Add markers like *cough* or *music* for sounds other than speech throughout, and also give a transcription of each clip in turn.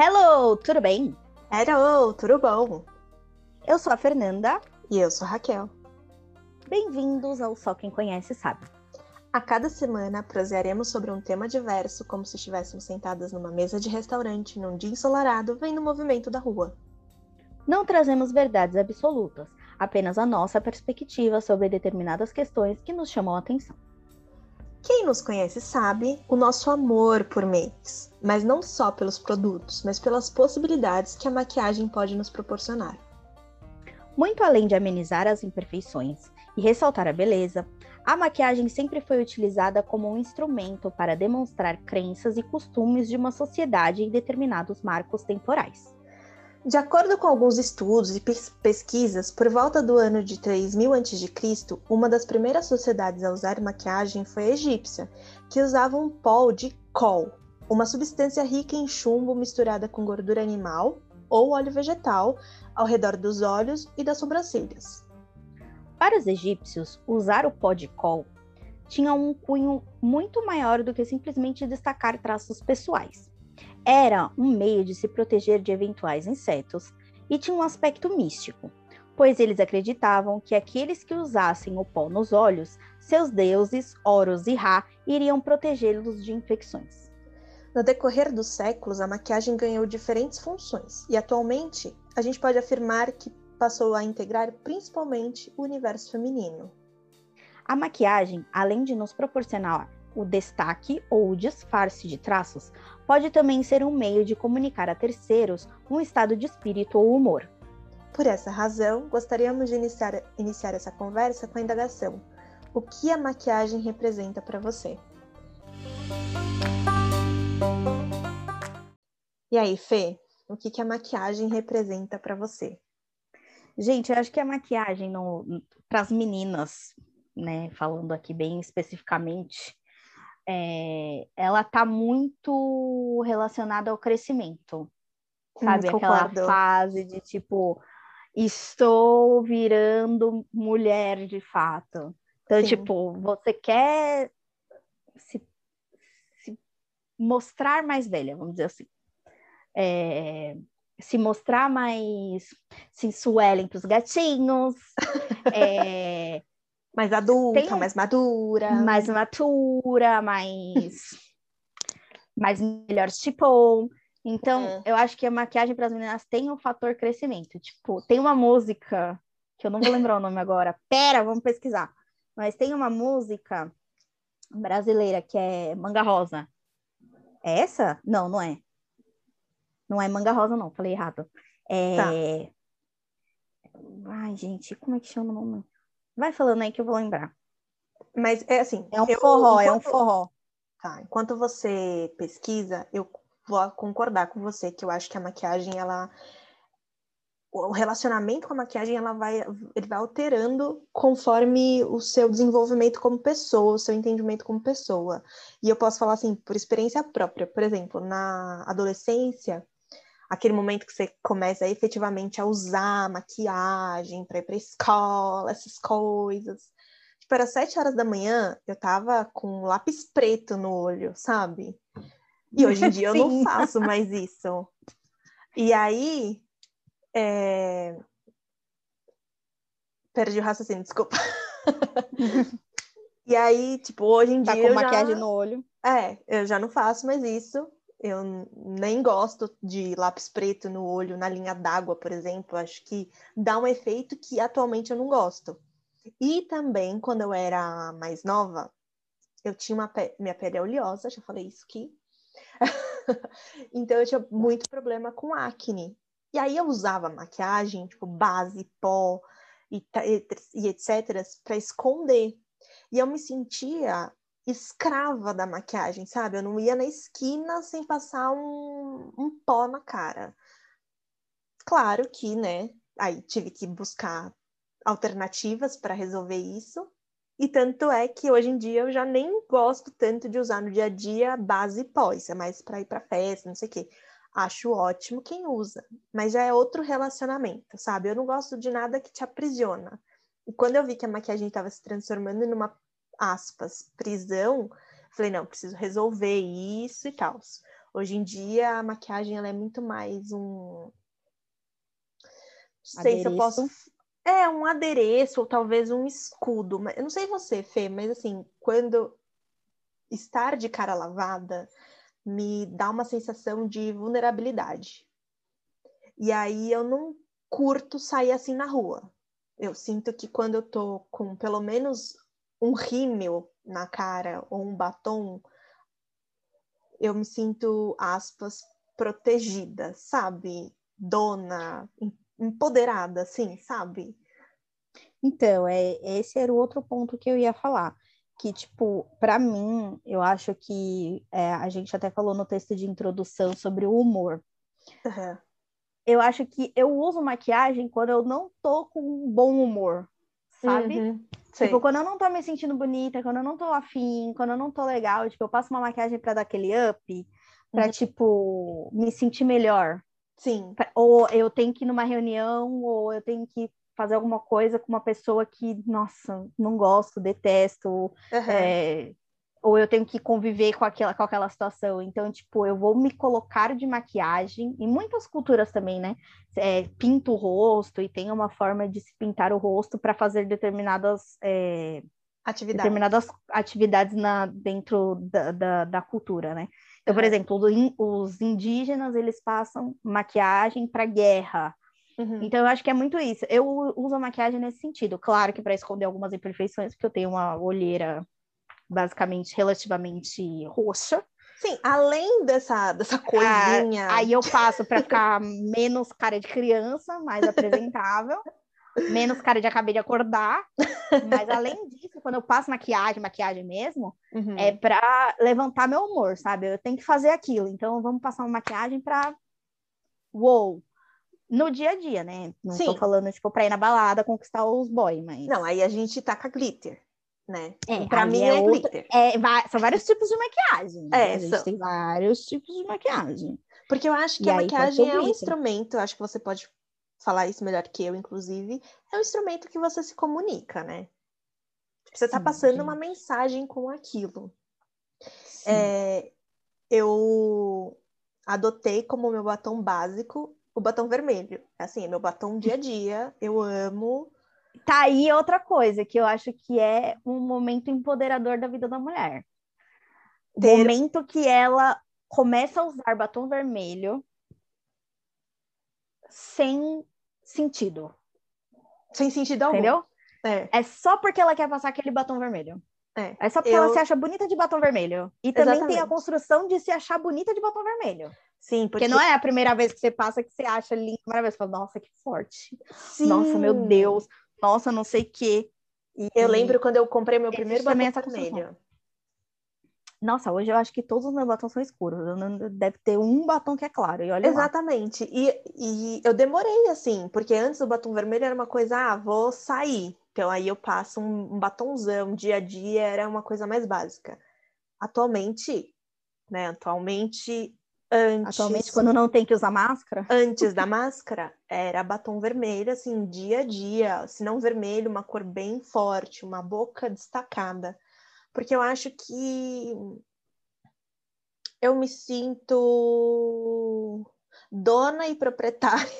Hello, tudo bem? Hello, tudo bom? Eu sou a Fernanda. E eu sou a Raquel. Bem-vindos ao Só Quem Conhece Sabe. A cada semana prosearemos sobre um tema diverso, como se estivéssemos sentadas numa mesa de restaurante num dia ensolarado, vendo o movimento da rua. Não trazemos verdades absolutas, apenas a nossa perspectiva sobre determinadas questões que nos chamam a atenção. Quem nos conhece sabe o nosso amor por makes, mas não só pelos produtos, mas pelas possibilidades que a maquiagem pode nos proporcionar. Muito além de amenizar as imperfeições e ressaltar a beleza, a maquiagem sempre foi utilizada como um instrumento para demonstrar crenças e costumes de uma sociedade em determinados marcos temporais. De acordo com alguns estudos e pesquisas, por volta do ano de 3000 a.C., uma das primeiras sociedades a usar maquiagem foi a egípcia, que usava um pó de col, uma substância rica em chumbo misturada com gordura animal ou óleo vegetal ao redor dos olhos e das sobrancelhas. Para os egípcios, usar o pó de col tinha um cunho muito maior do que simplesmente destacar traços pessoais era um meio de se proteger de eventuais insetos e tinha um aspecto místico, pois eles acreditavam que aqueles que usassem o pó nos olhos, seus deuses, Horus e Ra, iriam protegê-los de infecções. No decorrer dos séculos, a maquiagem ganhou diferentes funções e atualmente a gente pode afirmar que passou a integrar principalmente o universo feminino. A maquiagem, além de nos proporcionar o destaque ou o disfarce de traços pode também ser um meio de comunicar a terceiros um estado de espírito ou humor. Por essa razão, gostaríamos de iniciar, iniciar essa conversa com a indagação: o que a maquiagem representa para você? E aí, Fê, o que, que a maquiagem representa para você? Gente, eu acho que a maquiagem para as meninas, né, falando aqui bem especificamente, é, ela tá muito relacionada ao crescimento. Sabe? Hum, Aquela fase de tipo, estou virando mulher de fato. Então, Sim. tipo, você quer se, se, mostrar mais velha, vamos dizer assim. É, se mostrar mais sensuela para os gatinhos. *laughs* é, mais adulta, Tem... mais madura. Mais matura, mais. *laughs* mais melhor tipo. Então, uhum. eu acho que a maquiagem para as meninas tem um fator crescimento. Tipo, tem uma música, que eu não vou lembrar o nome agora. Pera, vamos pesquisar. Mas tem uma música brasileira que é Manga Rosa. É essa? Não, não é. Não é Manga Rosa, não. Falei errado. É... Tá. Ai, gente, como é que chama o nome? Vai falando aí que eu vou lembrar. Mas é assim. É um eu, forró, enquanto, é um forró. Tá, enquanto você pesquisa, eu vou concordar com você que eu acho que a maquiagem, ela. O relacionamento com a maquiagem, ela vai, ele vai alterando conforme o seu desenvolvimento como pessoa, o seu entendimento como pessoa. E eu posso falar assim, por experiência própria. Por exemplo, na adolescência, aquele momento que você começa efetivamente a usar maquiagem para ir para escola, essas coisas. Tipo, era sete horas da manhã, eu tava com lápis preto no olho, sabe? E hoje em dia eu não *laughs* faço mais isso. E aí. É... Perdi o raciocínio, desculpa. *laughs* e aí, tipo, hoje em tá dia. Tá com maquiagem já... no olho. É, eu já não faço mais isso. Eu nem gosto de lápis preto no olho, na linha d'água, por exemplo. Acho que dá um efeito que atualmente eu não gosto. E também, quando eu era mais nova, eu tinha uma pe... minha pele é oleosa, já falei isso aqui. *laughs* então eu tinha muito problema com acne. E aí eu usava maquiagem, tipo base, pó e, e etc, para esconder. E eu me sentia escrava da maquiagem, sabe? Eu não ia na esquina sem passar um, um pó na cara. Claro que, né? Aí tive que buscar alternativas para resolver isso. E tanto é que hoje em dia eu já nem gosto tanto de usar no dia a dia base pó, isso é mais para ir para festa, não sei o quê. Acho ótimo quem usa, mas já é outro relacionamento, sabe? Eu não gosto de nada que te aprisiona. E quando eu vi que a maquiagem estava se transformando numa aspas, prisão, falei, não, preciso resolver isso e tal. Hoje em dia a maquiagem ela é muito mais um não sei se eu posso é um adereço ou talvez um escudo, eu não sei você, Fê, mas assim, quando estar de cara lavada me dá uma sensação de vulnerabilidade. E aí eu não curto sair assim na rua. Eu sinto que quando eu tô com pelo menos um rímel na cara ou um batom, eu me sinto, aspas, protegida, sabe? Dona, empoderada, assim, sabe? Então, é, esse era o outro ponto que eu ia falar. Que, tipo, para mim, eu acho que é, a gente até falou no texto de introdução sobre o humor. Uhum. Eu acho que eu uso maquiagem quando eu não tô com um bom humor, sabe? Uhum. Tipo, quando eu não tô me sentindo bonita, quando eu não tô afim, quando eu não tô legal, tipo, eu passo uma maquiagem para dar aquele up, pra, uhum. tipo, me sentir melhor. Sim. Ou eu tenho que ir numa reunião, ou eu tenho que fazer alguma coisa com uma pessoa que, nossa, não gosto, detesto, uhum. é, ou eu tenho que conviver com aquela, com aquela situação. Então, tipo, eu vou me colocar de maquiagem, em muitas culturas também, né? É, pinto o rosto e tem uma forma de se pintar o rosto para fazer determinadas. É, atividades. determinadas atividades na, dentro da, da, da cultura, né? Então, por exemplo, os indígenas, eles passam maquiagem para guerra. Uhum. Então, eu acho que é muito isso. Eu uso a maquiagem nesse sentido. Claro que para esconder algumas imperfeições, porque eu tenho uma olheira basicamente relativamente roxa. Sim, além dessa, dessa ah, coisinha. Ah, aí eu faço para *laughs* ficar menos cara de criança, mais apresentável. menos cara de acabei de acordar. Mas além disso, quando eu passo maquiagem, maquiagem mesmo, uhum. é para levantar meu humor, sabe? Eu tenho que fazer aquilo. Então vamos passar uma maquiagem para uou. No dia a dia, né? Não Sim. tô falando, tipo, pra ir na balada conquistar os boys, mas. Não, aí a gente taca glitter né? É, para mim é, é glitter. É, são vários tipos de maquiagem. É, a gente são... tem vários tipos de maquiagem. Porque eu acho que e a maquiagem é um instrumento, acho que você pode falar isso melhor que eu, inclusive, é um instrumento que você se comunica, né? Você está passando uma mensagem com aquilo. É, eu adotei como meu batom básico o batom vermelho. Assim, é meu batom dia a dia, eu amo. Tá aí outra coisa que eu acho que é um momento empoderador da vida da mulher. O Ter... momento que ela começa a usar batom vermelho sem sentido. Sem sentido algum. Entendeu? É. é só porque ela quer passar aquele batom vermelho. É, é só porque eu... ela se acha bonita de batom vermelho. E também Exatamente. tem a construção de se achar bonita de batom vermelho. Sim, porque... porque não é a primeira vez que você passa que você acha lindo, maravilhoso. Você fala, nossa, que forte. Sim. Nossa, meu Deus nossa, não sei o quê. E eu lembro quando eu comprei meu primeiro batom essa vermelho. Nossa, hoje eu acho que todos os meus batons são escuros. Deve ter um batom que é claro. E olha Exatamente. E, e eu demorei assim, porque antes o batom vermelho era uma coisa, ah, vou sair. Então aí eu passo um, um batonzão, dia a dia era uma coisa mais básica. Atualmente, né? Atualmente Antes, Atualmente, quando não tem que usar máscara? Antes da máscara, era batom vermelho, assim, dia a dia. Se não vermelho, uma cor bem forte, uma boca destacada. Porque eu acho que eu me sinto dona e proprietária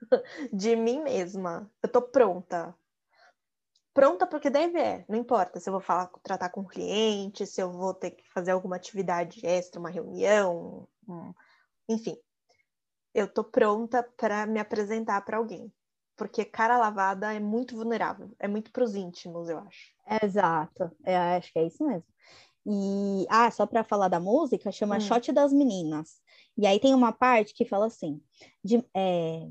*laughs* de mim mesma. Eu tô pronta. Pronta porque deve é, não importa se eu vou falar, tratar com cliente, se eu vou ter que fazer alguma atividade extra, uma reunião, enfim, eu tô pronta para me apresentar para alguém. Porque cara lavada é muito vulnerável, é muito pros íntimos, eu acho. Exato, eu acho que é isso mesmo. E, ah, só para falar da música, chama hum. Shot das Meninas. E aí tem uma parte que fala assim: de, é,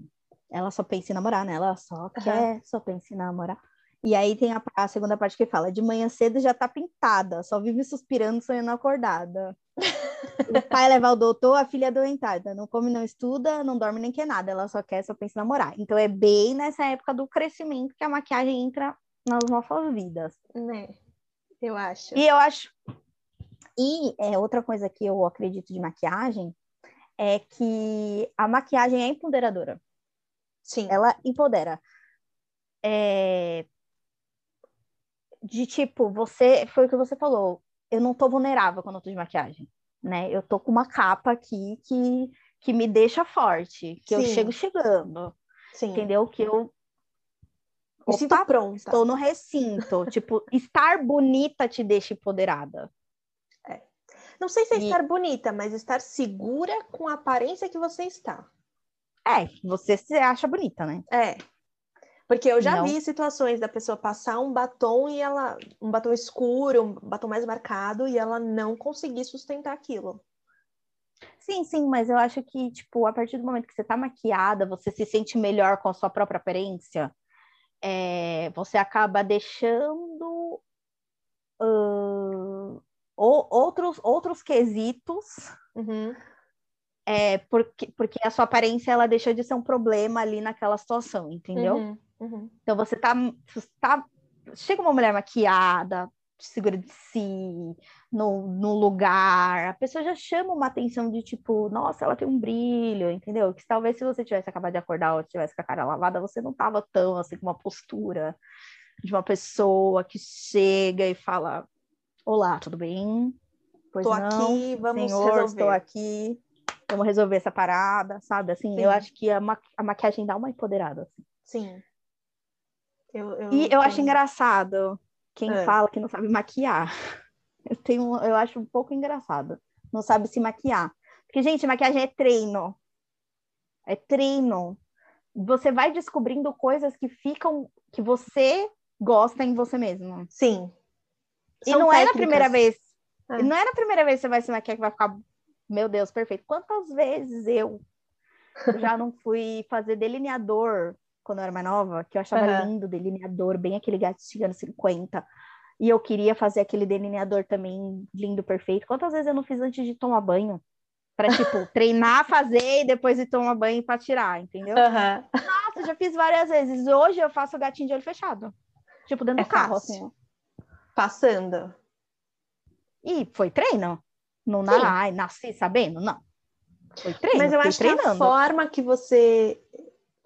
ela só pensa em namorar, né? Ela só quer, uhum. só pensa em namorar. E aí tem a, a, segunda parte que fala: de manhã cedo já tá pintada, só vive suspirando, sonhando acordada. o pai levar o doutor, a filha é doentada. Não come, não estuda, não dorme nem quer nada. Ela só quer, só pensa em namorar. Então é bem nessa época do crescimento que a maquiagem entra nas nossas vidas. Né? Eu acho. E eu acho. E é, outra coisa que eu acredito de maquiagem é que a maquiagem é empoderadora. Sim. Ela empodera. É... De tipo, você. Foi o que você falou eu não tô vulnerável quando eu tô de maquiagem. né? Eu tô com uma capa aqui que, que me deixa forte, que Sim. eu chego chegando. Sim. Entendeu? Que eu me Opa, sinto pronta. Estou no recinto. *laughs* tipo, estar bonita te deixa empoderada. É. Não sei se é e... estar bonita, mas estar segura com a aparência que você está. É, você se acha bonita, né? É. Porque eu já não. vi situações da pessoa passar um batom e ela. um batom escuro, um batom mais marcado, e ela não conseguir sustentar aquilo. Sim, sim, mas eu acho que, tipo, a partir do momento que você tá maquiada, você se sente melhor com a sua própria aparência, é, você acaba deixando uh, outros, outros quesitos uhum é, porque, porque a sua aparência ela deixa de ser um problema ali naquela situação, entendeu? Uhum, uhum. Então você tá, você tá. Chega uma mulher maquiada, segura de si, no, no lugar, a pessoa já chama uma atenção de tipo, nossa, ela tem um brilho, entendeu? Que talvez se você tivesse acabado de acordar ou tivesse com a cara lavada, você não tava tão assim com uma postura de uma pessoa que chega e fala: Olá, tudo bem? Pois tô não, aqui, vamos senhor, resolver. estou aqui vamos resolver essa parada, sabe? Assim, Sim. eu acho que a, ma a, maquiagem dá uma empoderada. Assim. Sim. Eu, eu e eu acho engraçado quem é. fala que não sabe maquiar. *laughs* Eu, tenho, eu acho um pouco engraçado. Não sabe se maquiar. Porque, gente, maquiagem é treino. É treino. Você vai descobrindo coisas que ficam, que você gosta em você mesmo. Sim. E São não técnicas. é na primeira vez. É. Não é na primeira vez que você vai se maquiar que vai ficar meu Deus, perfeito. Quantas vezes eu já não fui fazer delineador quando eu era mais nova, que eu achava uhum. lindo delineador, bem aquele gatinho anos 50. E eu queria fazer aquele delineador também lindo, perfeito. Quantas vezes eu não fiz antes de tomar banho? Para, tipo, *laughs* treinar, fazer e depois de tomar banho para tirar, entendeu? Uhum. Nossa, já fiz várias vezes. Hoje eu faço o gatinho de olho fechado. Tipo, dentro é do carro, fácil. assim. Passando. E foi treino. Não na, ai, nasci sabendo, não. Foi treino, Mas eu acho treinando. que a forma que você.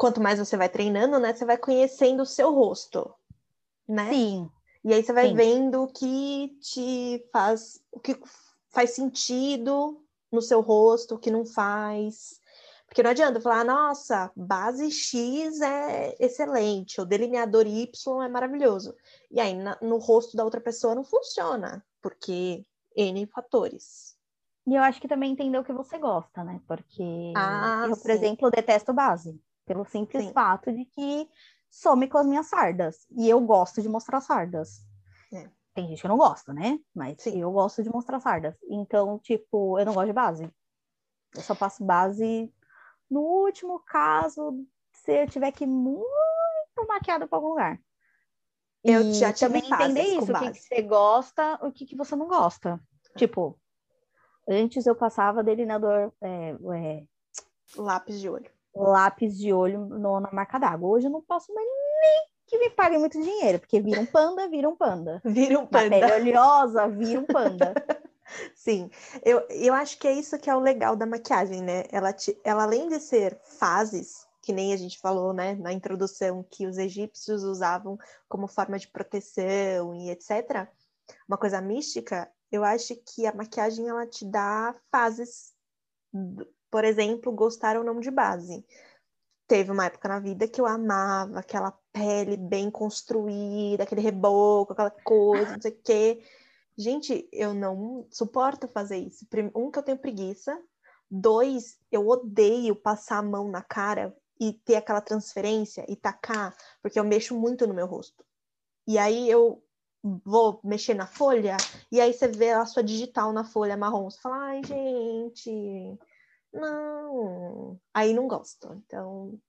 Quanto mais você vai treinando, né? Você vai conhecendo o seu rosto. Né? Sim. E aí você vai Sim. vendo o que te faz. O que faz sentido no seu rosto, o que não faz. Porque não adianta falar, nossa, base X é excelente, o delineador Y é maravilhoso. E aí no rosto da outra pessoa não funciona, porque N fatores. E eu acho que também entender o que você gosta, né? Porque ah, eu, por sim. exemplo, detesto base, pelo simples sim. fato de que some com as minhas sardas. E eu gosto de mostrar sardas. É. Tem gente que não gosta, né? Mas sim. eu gosto de mostrar sardas. Então, tipo, eu não gosto de base. Eu só passo base no último caso, se eu tiver que ir muito maquiada para algum lugar. Eu e já também entender isso, o que, que, você gosta, o que, que você não gosta. Tipo, antes eu passava delineador, é, é, lápis de olho. Lápis de olho no, na marca d'água. Hoje eu não posso mais nem que me paguem muito dinheiro, porque vira um panda, vira um panda. *laughs* Vira um panda. pele oleosa, vira um panda. *laughs* Sim, eu, eu acho que é isso que é o legal da maquiagem, né? Ela, te, ela além de ser fases, que nem a gente falou né, na introdução, que os egípcios usavam como forma de proteção e etc., uma coisa mística, eu acho que a maquiagem ela te dá fases, por exemplo, gostar ou não de base. Teve uma época na vida que eu amava aquela pele bem construída, aquele reboco, aquela coisa, não sei o quê. Gente, eu não suporto fazer isso. Um, que eu tenho preguiça. Dois, eu odeio passar a mão na cara e ter aquela transferência e tacar, porque eu mexo muito no meu rosto. E aí eu vou mexer na folha, e aí você vê a sua digital na folha marrom. Você fala, ai, gente, não. Aí não gosto. Então,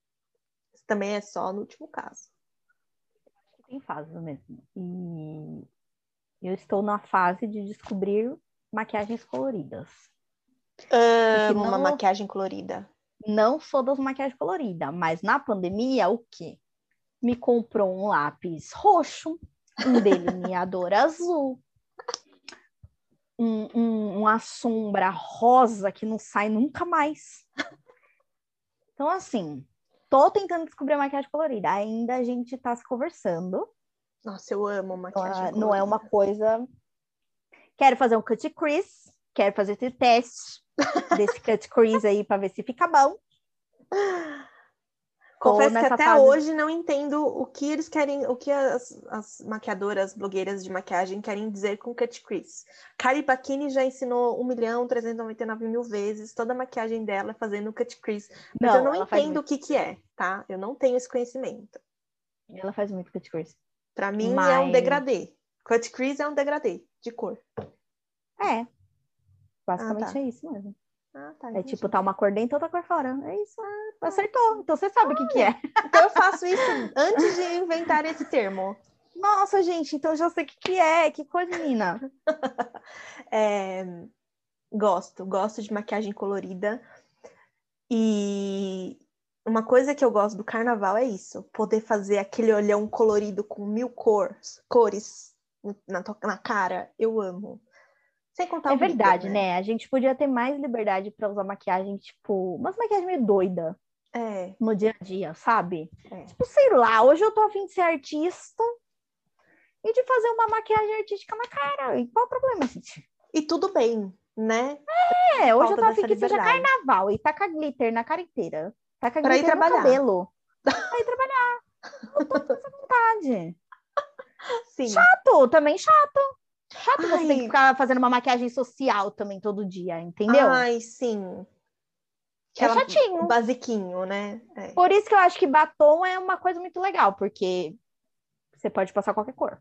isso também é só no último caso. Que tem fases mesmo. E eu estou na fase de descobrir maquiagens coloridas. Amo não... uma maquiagem colorida não sou das maquiagens coloridas, mas na pandemia, o quê? Me comprou um lápis roxo, um delineador *laughs* azul, um, um, uma sombra rosa que não sai nunca mais. Então, assim, tô tentando descobrir a maquiagem colorida. Ainda a gente tá se conversando. Nossa, eu amo maquiagem colorida. Não é uma coisa... Quero fazer um cut crease, Quero fazer esse teste desse cut crease aí para ver se fica bom. *laughs* Confesso que até fase... hoje não entendo o que eles querem, o que as, as maquiadoras, blogueiras de maquiagem querem dizer com cut crease. Kari Bakini já ensinou 1 milhão 399 mil vezes toda a maquiagem dela fazendo cut crease. Mas não, eu não entendo o que que é, tá? Eu não tenho esse conhecimento. Ela faz muito cut crease. Pra mim Mas... é um degradê. Cut crease é um degradê de cor. É. Basicamente ah, tá. é isso mesmo. Ah, tá, é tipo, tá uma cor dentro outra cor fora. É isso. Ah, tá. Acertou. Então você sabe o que, que é. Então eu faço isso antes de inventar esse termo. Nossa, gente, então eu já sei o que, que é. Que coisa, menina. *laughs* é, gosto, gosto de maquiagem colorida. E uma coisa que eu gosto do carnaval é isso: poder fazer aquele olhão colorido com mil cores, cores na, na cara. Eu amo. Sem contar é verdade, né? né? A gente podia ter mais liberdade para usar maquiagem, tipo, umas maquiagem meio doida. É. No dia a dia, sabe? É. Tipo, sei lá, hoje eu tô afim de ser artista e de fazer uma maquiagem artística na cara. E qual o problema, gente? E tudo bem, né? É, hoje eu tô afim que seja carnaval e taca glitter na cara inteira. Taca pra glitter ir trabalhar. no cabelo. *laughs* pra ir trabalhar. Não tô com essa vontade. Sim. Chato, também chato. Chato você ter que ficar fazendo uma maquiagem social também todo dia, entendeu? Ai, sim. é chatinho. Basiquinho, né? É. Por isso que eu acho que batom é uma coisa muito legal, porque você pode passar qualquer cor.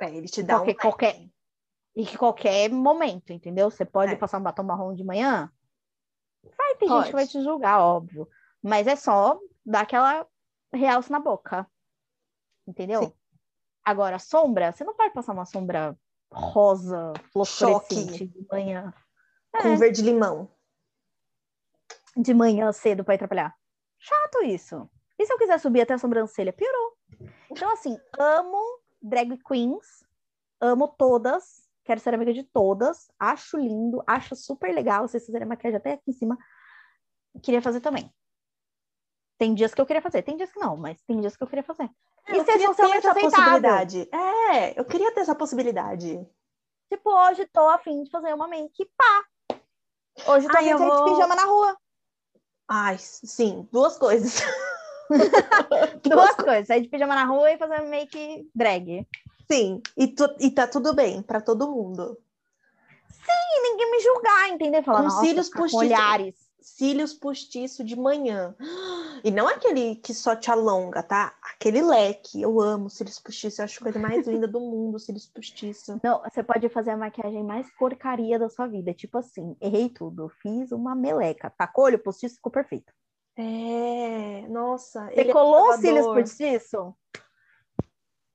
É, ele te dá qualquer, um qualquer E que qualquer momento, entendeu? Você pode é. passar um batom marrom de manhã. Vai ter pode. gente que vai te julgar, óbvio. Mas é só dar aquela realce na boca. Entendeu? Sim. Agora, sombra, você não pode passar uma sombra rosa, fluorescente de manhã. Com é. verde-limão. De manhã cedo para ir trabalhar. Chato isso. E se eu quiser subir até a sobrancelha? Piorou. Então, assim, amo drag queens, amo todas, quero ser amiga de todas, acho lindo, acho super legal. Vocês fizerem maquiagem até aqui em cima, queria fazer também. Tem dias que eu queria fazer, tem dias que não, mas tem dias que eu queria fazer. É, e ser socialmente essa possibilidade. É, eu queria ter essa possibilidade. Tipo, hoje tô afim de fazer uma make, pá. Hoje tô Ai, vou... de pijama na rua. Ai, sim, duas coisas. *laughs* duas coisas, sair de pijama na rua e fazer make drag. Sim, e, tu, e tá tudo bem para todo mundo. Sim, ninguém me julgar, entendeu? Falar, com cílios postiços, olhares. Cílios postiço de manhã. E não aquele que só te alonga, tá? Aquele leque. Eu amo cílios postiços. Eu acho a coisa mais linda do mundo, *laughs* cílios postiços. Não, você pode fazer a maquiagem mais porcaria da sua vida. Tipo assim, errei tudo. Fiz uma meleca. Tacou olho postiço, ficou perfeito. É, nossa. Você é colou é cílios postiço?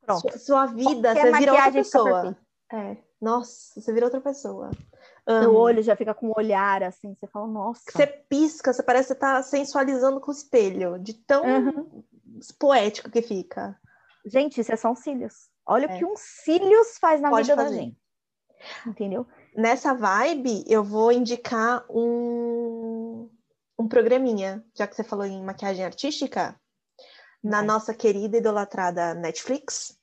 Pronto. Sua, sua vida, Qualquer você vira outra pessoa. É. Nossa, você vira outra pessoa. Amo. olho já fica com um olhar assim, você fala, nossa. Você pisca, você parece que tá sensualizando com o espelho, de tão uhum. poético que fica. Gente, isso é só um cílios. Olha é. o que um cílios faz na Pode vida fazer. da gente. Entendeu? Nessa vibe, eu vou indicar um, um programinha, já que você falou em maquiagem artística, na é. nossa querida idolatrada Netflix,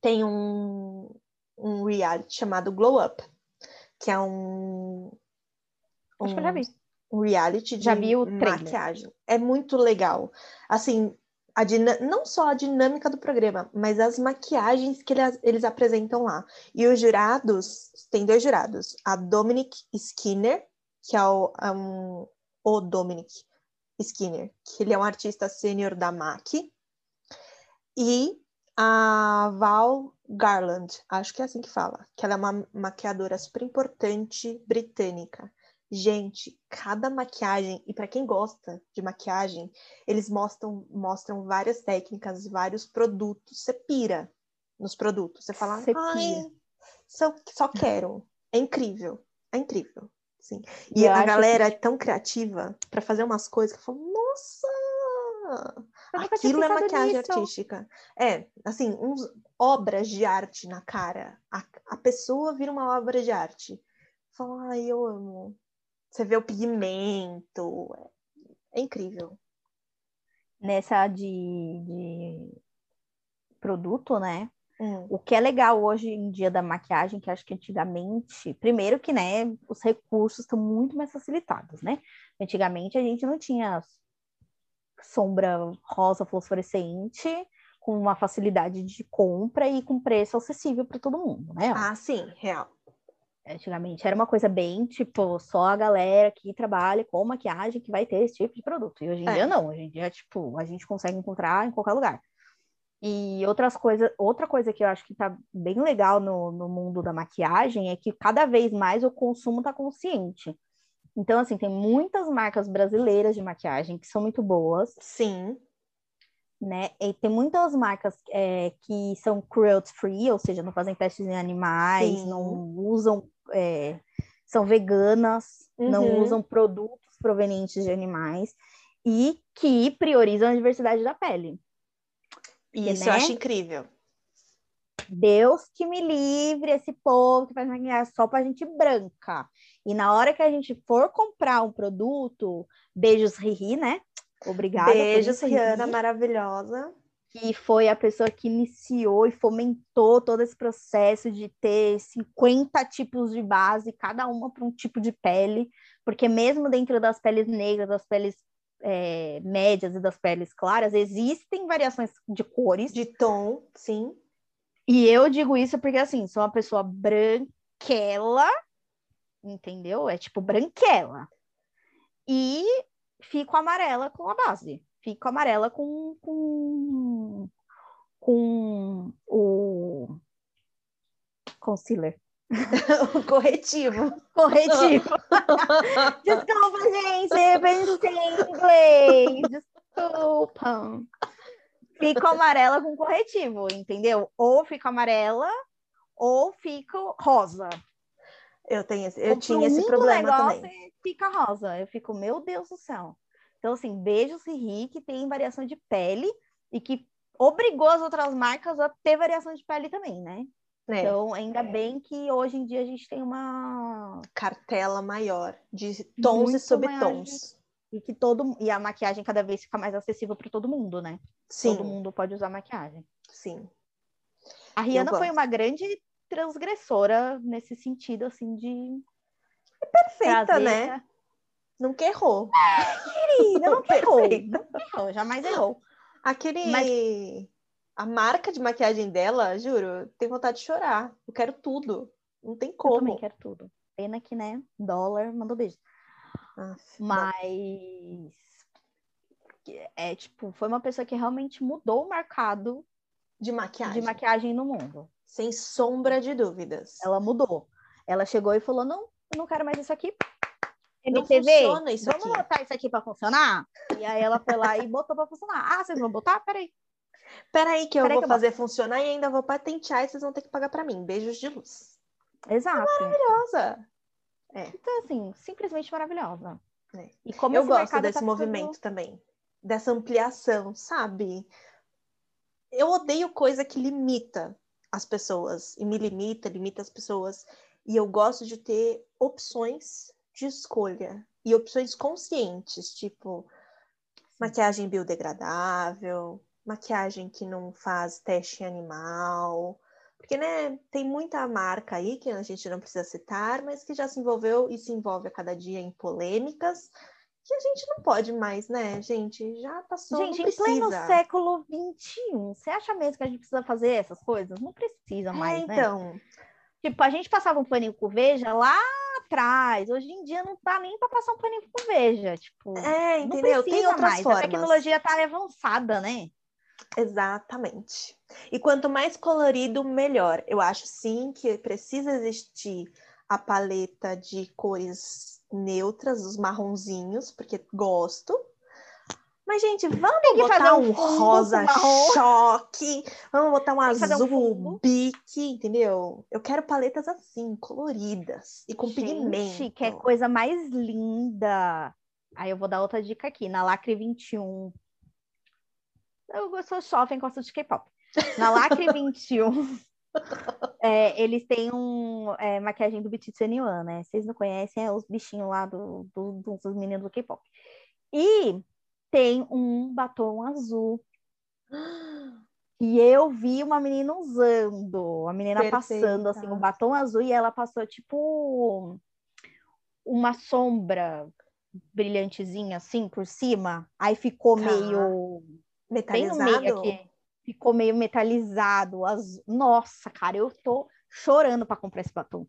tem um, um reality chamado Glow Up que é um. Acho um, que eu já vi. Um reality de já vi o maquiagem. É muito legal. Assim, a não só a dinâmica do programa, mas as maquiagens que eles, eles apresentam lá. E os jurados, tem dois jurados, a Dominic Skinner, que é o, um, o Dominic Skinner, que ele é um artista sênior da MAC, e a Val Garland, acho que é assim que fala, que ela é uma maquiadora super importante britânica. Gente, cada maquiagem, e para quem gosta de maquiagem, eles mostram, mostram várias técnicas, vários produtos. Você pira nos produtos. Você fala, Você ai, só, só quero. É incrível, é incrível. Sim. E, e a galera que... é tão criativa para fazer umas coisas que eu falo, nossa! Aquilo é maquiagem nisso. artística. É, assim, uns, obras de arte na cara. A, a pessoa vira uma obra de arte. Fala, ai, eu amo. Você vê o pigmento. É, é incrível. Nessa de, de produto, né? Hum. O que é legal hoje em dia da maquiagem, que acho que antigamente, primeiro que, né, os recursos estão muito mais facilitados, né? Antigamente a gente não tinha sombra rosa fluorescente com uma facilidade de compra e com preço acessível para todo mundo, né? Ah, sim, real. Antigamente era uma coisa bem, tipo, só a galera que trabalha com maquiagem que vai ter esse tipo de produto. E hoje em é. dia não, hoje em dia, tipo, a gente consegue encontrar em qualquer lugar. E outras coisas, outra coisa que eu acho que tá bem legal no, no mundo da maquiagem é que cada vez mais o consumo tá consciente. Então, assim, tem muitas marcas brasileiras de maquiagem que são muito boas. Sim. Né? E tem muitas marcas é, que são cruelty free, ou seja, não fazem testes em animais, Sim. não usam, é, são veganas, uhum. não usam produtos provenientes de animais e que priorizam a diversidade da pele. Isso né? eu acho incrível. Deus que me livre esse povo que faz maquiagem só pra gente branca. E na hora que a gente for comprar um produto, beijos Riri, né? Obrigada. Beijos, Rihanna, maravilhosa. Que foi a pessoa que iniciou e fomentou todo esse processo de ter 50 tipos de base, cada uma para um tipo de pele, porque mesmo dentro das peles negras, das peles é, médias e das peles claras, existem variações de cores. De tom, sim. E eu digo isso porque, assim, sou uma pessoa branquela, entendeu? É tipo branquela. E fico amarela com a base. Fico amarela com, com, com o concealer. *laughs* o corretivo. Corretivo. *laughs* Desculpa, gente, pensei em inglês. Desculpa. Fico amarela com corretivo, entendeu? Ou fico amarela, ou fico rosa. Eu, tenho, eu tinha esse problema também. Fica rosa. Eu fico, meu Deus do céu. Então, assim, beijos Riri, que tem variação de pele e que obrigou as outras marcas a ter variação de pele também, né? É, então, ainda é. bem que hoje em dia a gente tem uma cartela maior de tons e subtons. E que todo e a maquiagem cada vez fica mais acessível para todo mundo, né? Sim. Todo mundo pode usar maquiagem. Sim. A Rihanna foi uma grande transgressora nesse sentido, assim, de. É perfeita, trazer... né? Nunca errou. É, querida, nunca *laughs* errou. Nunca errou, jamais errou. Aquele. Mas a marca de maquiagem dela, juro, tem vontade de chorar. Eu quero tudo. Não tem como. Eu também quero tudo. Pena que, né? Dólar mandou beijo. Mas é tipo, foi uma pessoa que realmente mudou o mercado de maquiagem. de maquiagem no mundo. Sem sombra de dúvidas. Ela mudou. Ela chegou e falou: não, eu não quero mais isso aqui. MTV, não funciona isso vamos aqui. botar isso aqui para funcionar? E aí ela foi lá e botou para funcionar. Ah, vocês vão botar? Peraí. Peraí que eu Peraí vou que fazer funcionar e ainda vou patentear e vocês vão ter que pagar para mim. Beijos de luz. Exato. É maravilhosa. É. Então, assim, simplesmente maravilhosa. É. E como eu gosto desse tá movimento também. Dessa ampliação, sabe? Eu odeio coisa que limita as pessoas. E me limita, limita as pessoas. E eu gosto de ter opções de escolha. E opções conscientes, tipo maquiagem biodegradável, maquiagem que não faz teste animal, porque né, tem muita marca aí que a gente não precisa citar, mas que já se envolveu e se envolve a cada dia em polêmicas que a gente não pode mais, né, gente? Já passou, gente, não em pleno século XXI, você acha mesmo que a gente precisa fazer essas coisas? Não precisa mais, é, né? Então... Tipo, a gente passava um paninho com veja lá atrás. Hoje em dia não dá nem para passar um paninho com veja, tipo. É, entendeu? Tem outras mais. formas. A tecnologia tá avançada, né? Exatamente. E quanto mais colorido, melhor. Eu acho sim que precisa existir a paleta de cores neutras, os marronzinhos, porque gosto. Mas, gente, vamos botar um, um rosa choque, vamos botar um azul um bique, entendeu? Eu quero paletas assim, coloridas e com gente, pigmento. que é coisa mais linda. Aí eu vou dar outra dica aqui, na Lacre 21, eu sou jovem, gosto de K-pop. Na Lacre *laughs* 21, é, eles têm um é, maquiagem do BTS Anyone, né? Vocês não conhecem, é os bichinhos lá do, do, dos meninos do K-pop. E tem um batom azul. *gasps* E eu vi uma menina usando, a menina Perfeita. passando assim, o batom azul e ela passou tipo uma sombra brilhantezinha assim por cima, aí ficou Tá. meio bem no Metalizado? meio aqui, ficou meio metalizado, azul. Nossa, cara, eu tô chorando para comprar esse batom.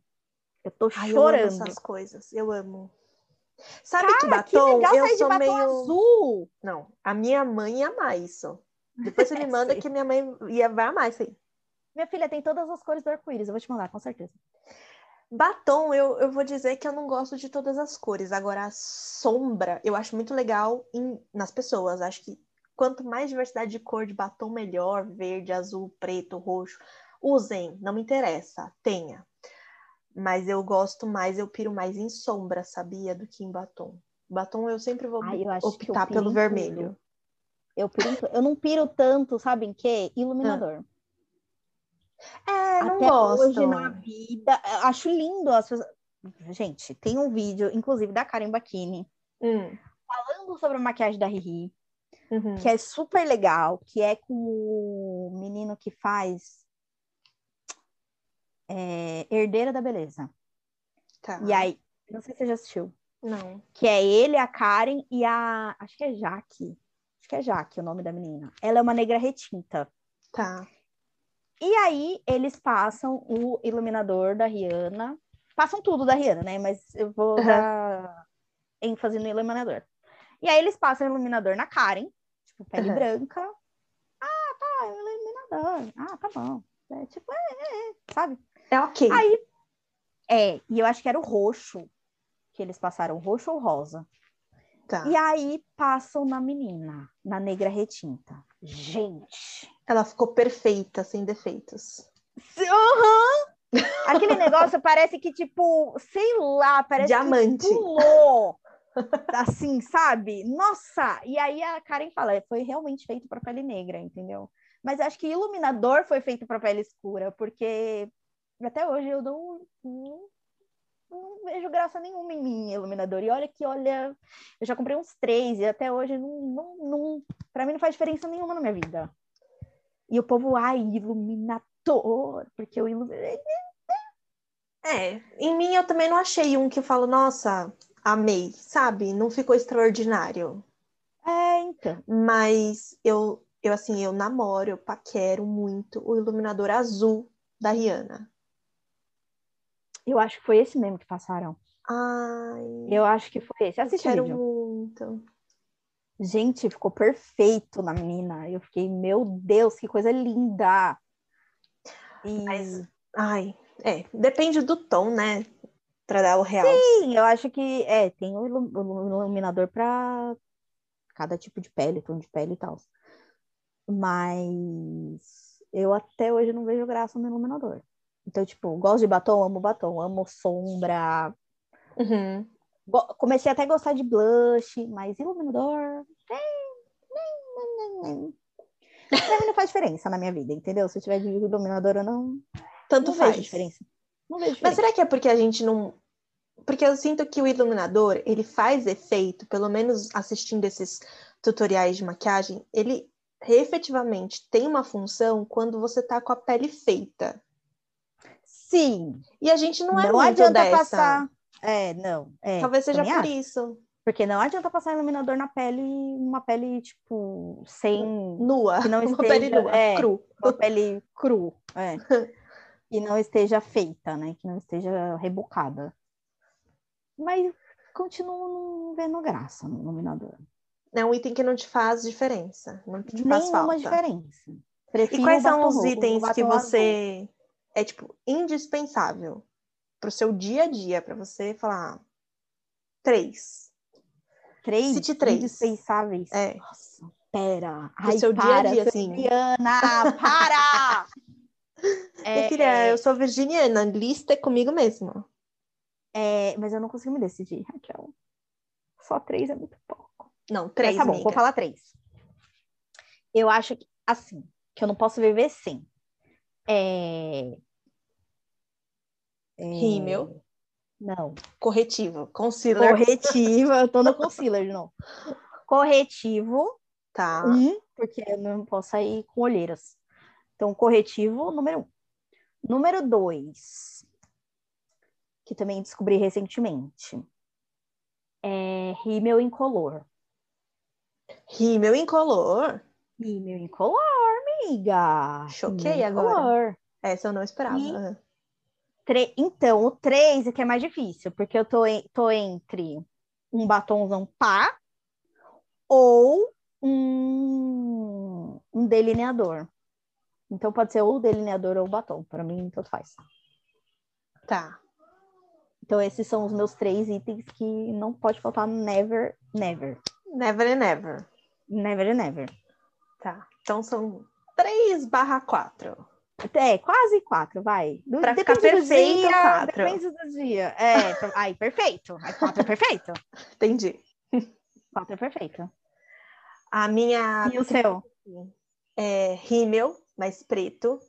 Eu tô Ai, eu amo chorando. essas coisas. Eu amo. Sabe que Cara, que batom? legal eu sou meio. azul. Não, a minha mãe ia amar isso. Depois você me *laughs* manda que minha mãe ia, vai amar isso aí. Minha filha tem todas as cores do arco-íris, eu vou te mandar, com certeza. Batom, eu, eu vou dizer que eu não gosto de todas as cores. Agora, a sombra, eu acho muito legal em- nas pessoas. Acho que quanto mais diversidade de cor de batom, melhor. Verde, azul, preto, roxo. Usem, não me interessa, tenha. Mas eu gosto mais, eu piro mais em sombra, sabia? Do que em batom. Batom eu sempre vou Ai, eu optar pelo vermelho. tudo. Eu, piro eu não piro tanto, sabe em quê? Iluminador. É, não Até gosto. hoje na vida, acho lindo as pessoas. Gente, tem um vídeo, inclusive, da Karen Bakini, Hum, falando sobre a maquiagem da Riri, uhum. que é super legal, que é com o menino que faz é, Herdeira da Beleza. Tá. E aí, não sei se você já assistiu, Não. que é ele, a Karen e a. Acho que é Jaque. Acho que é Jaque o nome da menina. Ela é uma negra retinta. Tá. E aí eles passam o iluminador da Rihanna. Passam tudo da Rihanna, né? Mas eu vou Uhum. dar ênfase no iluminador. E aí eles passam o iluminador na Karen, tipo, pele Uhum. branca. Ah, tá, iluminador. Ah, tá bom. É, tipo, é, é, é, sabe? É ok. Aí, é, e eu acho que era o roxo que eles passaram, roxo ou rosa. Tá. E aí passam na menina, na negra retinta. Gente, Ela ficou perfeita, sem defeitos. Aham! Aquele negócio parece que, tipo, sei lá, parece Diamante. que pulou. Assim, sabe? Nossa! E aí a Karen fala, "É, foi realmente feito para pele negra, entendeu? Mas acho que iluminador foi feito para pele escura, porque até hoje eu não, não, não vejo graça nenhuma em mim, iluminador. E olha que, olha, eu já comprei uns três e até hoje não, não, não para mim não faz diferença nenhuma na minha vida. E o povo, ai, iluminador, porque eu iluminei. É, em mim eu também não achei um que eu falo, nossa, amei, sabe? Não ficou extraordinário. É, então. Mas eu, eu assim, eu namoro, eu paquero muito o iluminador azul da Rihanna. Eu acho que foi esse mesmo que passaram. Ai, Eu acho que foi esse. eu Assiste o quero vídeo. muito. Gente, ficou perfeito na menina. Eu fiquei, meu Deus, que coisa linda. E Mas, ai, é, depende do tom, né? Pra dar o real. sim, eu acho que é, tem o ilu- o iluminador para cada tipo de pele, tom de pele e tal. Mas eu até hoje não vejo graça no iluminador. Então, tipo, gosto de batom, amo batom, amo sombra. Uhum. Comecei até a gostar de blush, mas iluminador. nem, nem, nem. Pra mim não faz diferença na minha vida, entendeu? Se eu tiver de iluminador ou não, Tanto não faz. vejo diferença. Não vejo Mas será que é porque a gente não. Porque eu sinto que o iluminador, ele faz efeito, pelo menos assistindo esses tutoriais de maquiagem, ele efetivamente tem uma função quando você tá com a pele feita. Sim, E a gente não é não adianta dessa. passar. É, não. É, Talvez seja por acho. isso. Porque não adianta passar iluminador na pele, uma pele, tipo, sem. Nua. Que não *laughs* uma esteja- pele nua, é. cru. Uma pele cru. É. *laughs* Que não esteja feita, né? Que não esteja rebocada. Mas continuo não vendo graça no iluminador. É um item que não te faz diferença. Não te faz Nenhuma falta. diferença. E Prefiro quais o são os o itens que batom azul. você é tipo indispensável pro seu dia a dia, pra você falar ah, três. Três Cite três. indispensáveis. É. Nossa, pera. Ai, seu dia a para, dia, assim. Liana, para! *laughs* É, filha, eu sou virginiana, lista é comigo mesma. é, mas eu não consigo me decidir, Raquel. Só três é muito pouco. Não, Mas três, tá bom, amiga. vou falar três. Eu acho que, assim, que eu não posso viver sem. É... é, Rímel, Não. corretivo, concealer, Corretivo, eu tô no concealer de novo. *laughs* Corretivo, tá? um, porque eu não posso sair com olheiras. Então, corretivo número um. Número dois, que também descobri recentemente, é rímel incolor. Rímel incolor? Rímel incolor, amiga. Choquei Rímel agora. incolor. Essa eu não esperava. E-. Tre- Então, o 3 é que é mais difícil, porque eu tô, en- tô entre um batomzão pá ou um, um delineador. Então, pode ser ou o delineador ou o batom. Para mim, tanto faz. Tá. Então, esses são os meus três itens que não pode faltar never, never. Never and never. Never, never. Tá. Então são 3 barra 4. É, quase quatro, vai. Do- Pra ficar depende do perfeito, dia, quatro. Depende do dia. É, pra- ai, perfeito. Ai, quatro é perfeito. *laughs* Entendi. Quatro é perfeito. A minha E o seu? é rímel, mais preto.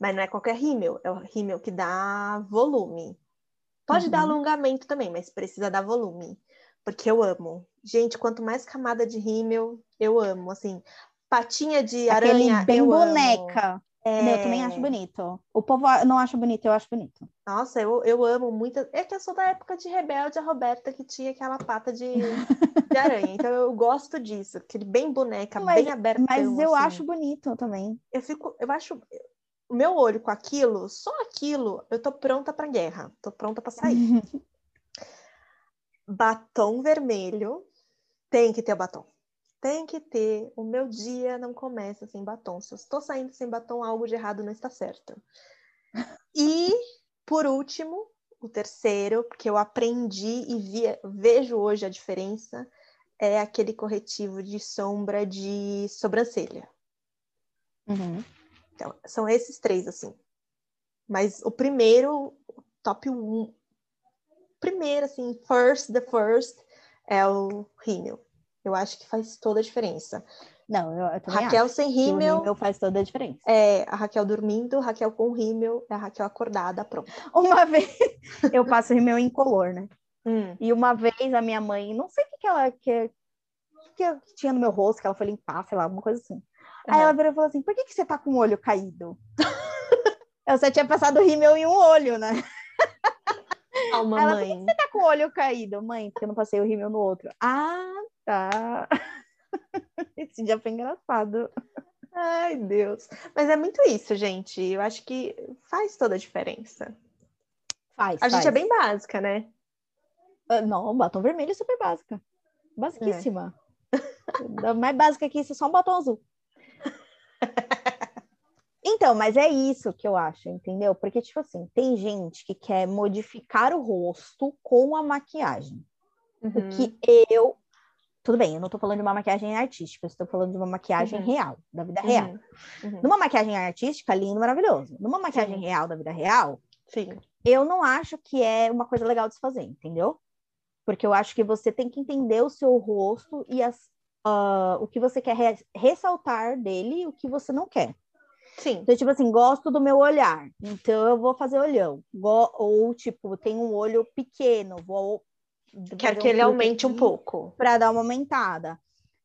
Mas não é qualquer rímel, é o rímel que dá volume. Pode dar Uhum. alongamento também, mas precisa dar volume. Porque eu amo. Gente, quanto mais camada de rímel, eu amo. Assim, patinha de aranha, Aquele bem eu amo. É... Eu também acho bonito. O povo não acha bonito, eu acho bonito. Nossa, eu, eu amo muito. É que eu sou da época de Rebelde, a Roberta, que tinha aquela pata de, de aranha. *laughs* Então eu gosto disso. Aquele bem boneca, Mas- bem abertão. Mas eu assim. acho bonito também. eu fico, eu acho o meu olho com aquilo, só aquilo, eu tô pronta pra guerra, tô pronta pra sair. *laughs* batom vermelho, tem que ter o batom. Tem que ter. O meu dia não começa sem batom. Se eu estou saindo sem batom, algo de errado não está certo. E, por último, o terceiro, porque eu aprendi e vi- vejo hoje a diferença, é aquele corretivo de sombra de sobrancelha. Uhum. Então, são esses três, assim. Mas o primeiro, top 1, primeiro, assim, first, the first, é o rímel. Eu acho que faz toda a diferença. Não, eu, eu Raquel acho. sem o rímel, rímel faz toda a diferença. é a Raquel dormindo, Raquel com rímel, a Raquel acordada, pronto. Uma *laughs* vez eu passo rímel incolor, né? Hum, E uma vez a minha mãe, não sei o que, que ela que, que, que tinha no meu rosto, que ela foi limpar, sei lá, alguma coisa assim. Aí aham. ela virou e falou assim: por que, que você tá com o olho caído? *laughs* eu só tinha passado rímel em um olho, né? Ela, mãe. Tá com o olho caído, mãe, porque eu não passei o rímel no outro. Ah, tá. *laughs* Esse dia foi engraçado. Ai, Deus. Mas é muito isso, gente. Eu acho que faz toda a diferença. Faz. A gente faz. é bem básica, né? Ah, Não, batom vermelho é super básica. Basiquíssima. *laughs* Da Mais básica que isso, é só um batom azul. Então, mas é isso que eu acho, entendeu? Porque, tipo assim, tem gente que quer modificar o rosto com a maquiagem. Uhum. O que eu. Tudo bem, eu não tô falando de uma maquiagem artística, eu estou falando de uma maquiagem Uhum. real, da vida real. Uhum. Uhum. Numa maquiagem artística, lindo, maravilhoso. Numa maquiagem real, da vida real, Sim. eu não acho que é uma coisa legal de se fazer, entendeu? Porque eu acho que você tem que entender o seu rosto e as, ah, o que você quer re- ressaltar dele e o que você não quer. Sim. Então, tipo assim, gosto do meu olhar, então eu vou fazer olhão. Go- ou, tipo, tenho um olho pequeno, vou. Quero que ele aumente um pouco. Para dar uma aumentada.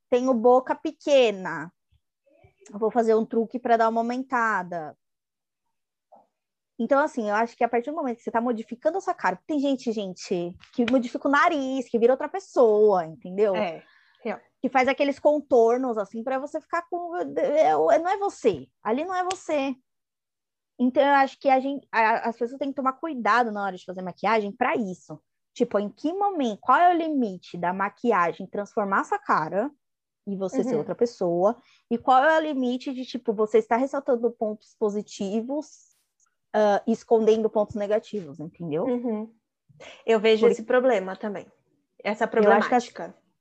Tenho boca pequena, vou fazer um truque para dar uma aumentada. Então, assim, eu acho que a partir do momento que você tá modificando a sua cara, tem gente, gente, que modifica o nariz, que vira outra pessoa, entendeu? É. Que faz aqueles contornos, assim, para você ficar com. Não é você. Ali não é você. Então, eu acho que a gente, a- as pessoas têm que tomar cuidado na hora de fazer maquiagem para isso. Tipo, em que momento, qual é o limite da maquiagem transformar sua cara e você ser Uhum. outra pessoa? E qual é o limite de, tipo, você estar ressaltando pontos positivos e escondendo pontos negativos, entendeu? Uhum. Eu vejo Por- esse problema também. Essa acho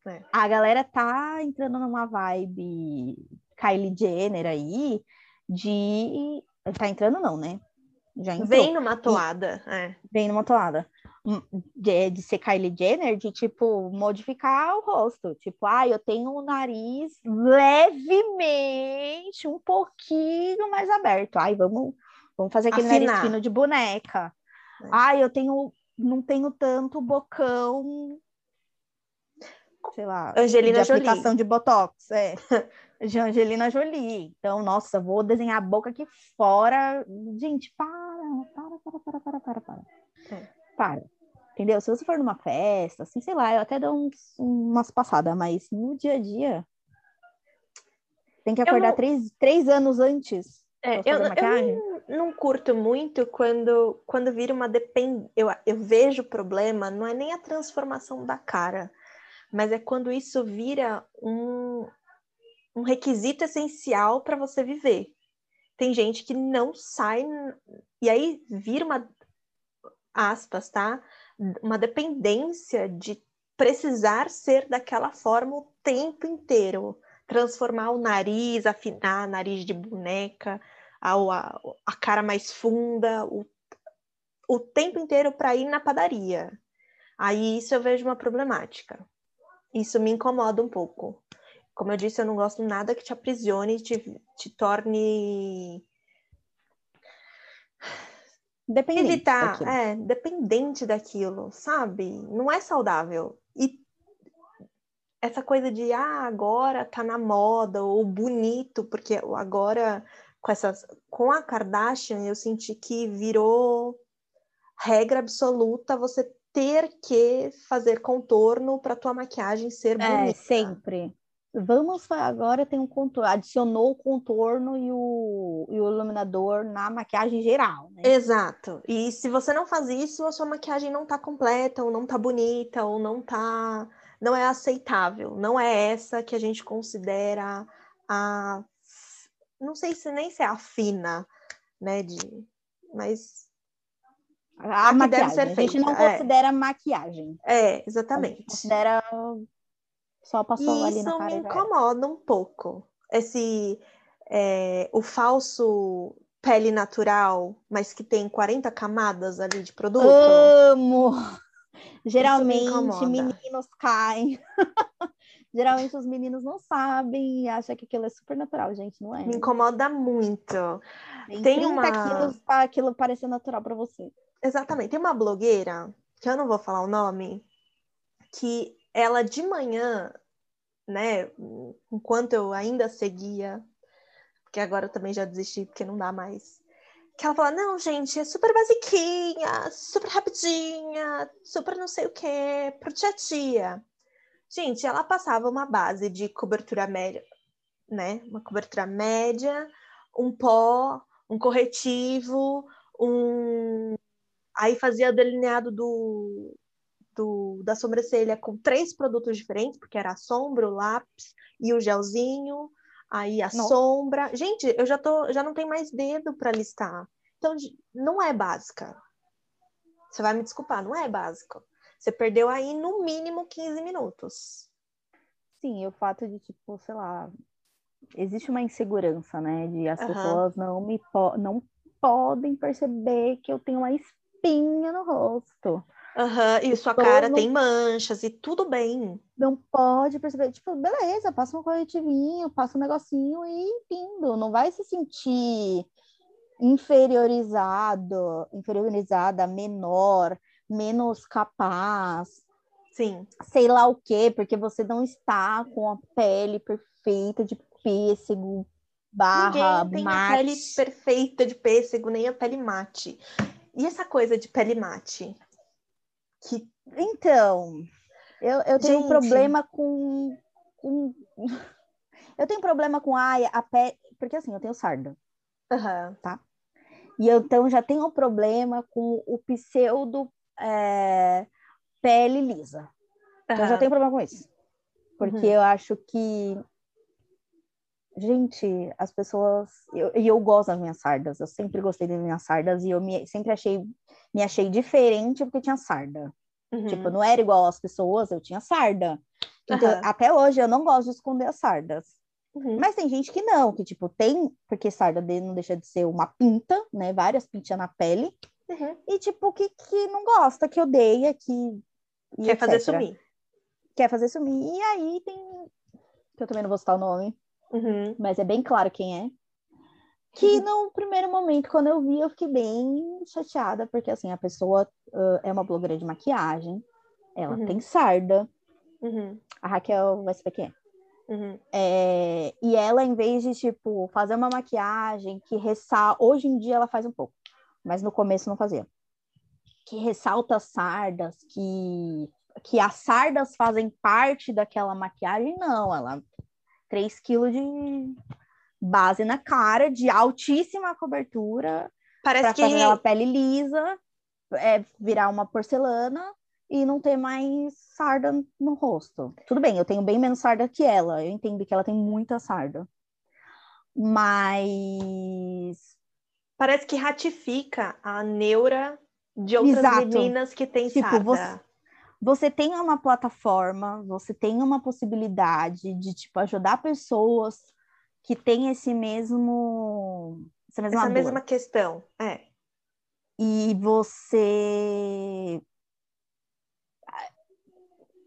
problemática. A galera tá entrando numa vibe Kylie Jenner aí de. Tá entrando, não, né? Já entrou. Vem numa toada. É. Vem numa toada. Hum, De, de ser Kylie Jenner, de tipo, modificar o rosto. Tipo, ah, eu tenho o nariz levemente, um pouquinho mais aberto. Ai, vamos, vamos fazer aquele Afinar. nariz fino de boneca. É. Ai, eu tenho, não tenho tanto bocão sei lá, Angelina de Jolie. aplicação de Botox, é. *laughs* De Angelina Jolie. Então, nossa, vou desenhar a boca aqui fora. Gente, para, para, para, para, para, para, para. É. Para. Entendeu? Se você for numa festa, assim, sei lá, eu até dou uns, umas passadas, mas no dia a dia. Tem que acordar não- três, três anos antes É, eu, eu não, não curto muito quando, quando vira uma depend... eu, eu vejo o problema, não é nem a transformação da cara, mas é quando isso vira um, um requisito essencial para você viver. Tem gente que não sai, e aí vira uma, aspas, tá? Uma dependência de precisar ser daquela forma o tempo inteiro. Transformar o nariz, afinar nariz de boneca, a, a, a cara mais funda, o, o tempo inteiro para ir na padaria. Aí isso eu vejo uma problemática. Isso me incomoda um pouco. Como eu disse, eu não gosto nada que te aprisione, te, te torne Dependente evitar, daquilo. é, dependente daquilo, sabe? Não é saudável. E essa coisa de ah, agora tá na moda ou bonito, porque agora com essas com a Kardashian eu senti que virou regra absoluta você ter que fazer contorno para tua maquiagem ser É, bonita. sempre. Vamos agora tem um contorno, adicionou o contorno e o, e o iluminador na maquiagem geral, né? Exato. E se você não faz isso, a sua maquiagem não tá completa, ou não tá bonita, ou não tá. Não é aceitável. Não é essa que a gente considera a. Não sei se nem se é a fina, né? De... Mas. A, A que deve maquiagem. ser a gente não feita, é. considera maquiagem. É, A gente exatamente. considera só passou E ali isso na me cara. e já era. incomoda um pouco. Esse. é, o falso pele natural, mas que tem 40 camadas ali de produto. Amo! Geralmente meninos caem. *laughs* Geralmente os meninos não sabem e acham que aquilo é super natural, gente, não é? Me incomoda muito. Tem, tem 30 uma- quilos para aquilo parecer natural para você. Exatamente. Tem uma blogueira, que eu não vou falar o nome, que ela de manhã, né, enquanto eu ainda seguia, porque agora eu também já desisti, porque não dá mais. Que ela fala, não, gente, é super basiquinha, super rapidinha, super não sei o quê, pro dia a dia. Gente, ela passava uma base de cobertura média, né? Uma cobertura média, um pó, um corretivo, um aí fazia o delineado do, do, da sobrancelha com três produtos diferentes, porque era a sombra, o lápis e o gelzinho, aí a sombra. Gente, eu já tô, já não tenho mais dedo para listar. Então, não é básica. Você vai me desculpar, não é básico. Você perdeu aí no mínimo 15 minutos. Sim, e o fato de, tipo, sei lá, existe uma insegurança, né? De as Aham. pessoas não me po não podem perceber que eu tenho uma no rosto. Aham, e sua cara tem manchas e tudo bem. Não pode perceber, tipo, beleza, passa um corretivinho, passa um negocinho e indo. Não vai se sentir inferiorizado, inferiorizada, menor, menos capaz, Sim. sei lá o quê, porque você não está com a pele perfeita de pêssego barra Ninguém tem mate. a pele perfeita de pêssego, nem a pele mate. E essa coisa de pele mate? Que Então, eu, eu tenho um Gente. problema com, com... *laughs* Eu tenho problema com ai, a pele... Porque assim, eu tenho sarda. Aham. E eu, então já tenho um problema com o pseudo é, pele lisa. Então, eu já tenho problema com isso. Porque Uhum. eu acho que. Gente, as pessoas. eu- E eu, gosto das minhas sardas. Eu sempre gostei das minhas sardas e eu me, sempre achei, me achei diferente porque tinha sarda. Uhum. Tipo, não era igual às pessoas, eu tinha sarda. Então, Aham. até hoje eu não gosto de esconder as sardas. Uhum. Mas tem gente que não, que tipo, tem, porque sarda de- não deixa de ser uma pinta, né? Várias pintas na pele. Uhum. E tipo, que, que não gosta, que odeia, que. Quer fazer etc. sumir. Quer fazer sumir. E aí tem. Que eu também não vou citar o nome, Uhum. mas é bem claro quem é. Que no primeiro momento, quando eu vi, eu fiquei bem chateada, porque assim, a pessoa ah, é uma blogueira de maquiagem, ela Uhum. tem sarda, Uhum. A Raquel vai saber quem é. Uhum. É, e ela, em vez de, tipo, fazer uma maquiagem que ressalta... Hoje em dia ela faz um pouco, mas no começo não fazia. Que ressalta as sardas, que, que as sardas fazem parte daquela maquiagem. Não, ela... 3 quilos de base na cara, de altíssima cobertura, Parece para que fazer aquela pele lisa, é, virar uma porcelana e não ter mais sarda no rosto. Tudo bem, eu tenho bem menos sarda que ela, eu entendo que ela tem muita sarda. Mas parece que ratifica a neura de outras Exato. meninas que têm Tipo, sarda. você- você tem uma plataforma, você tem uma possibilidade de tipo ajudar pessoas que têm esse mesmo essa mesma Essa mesma questão. É. e você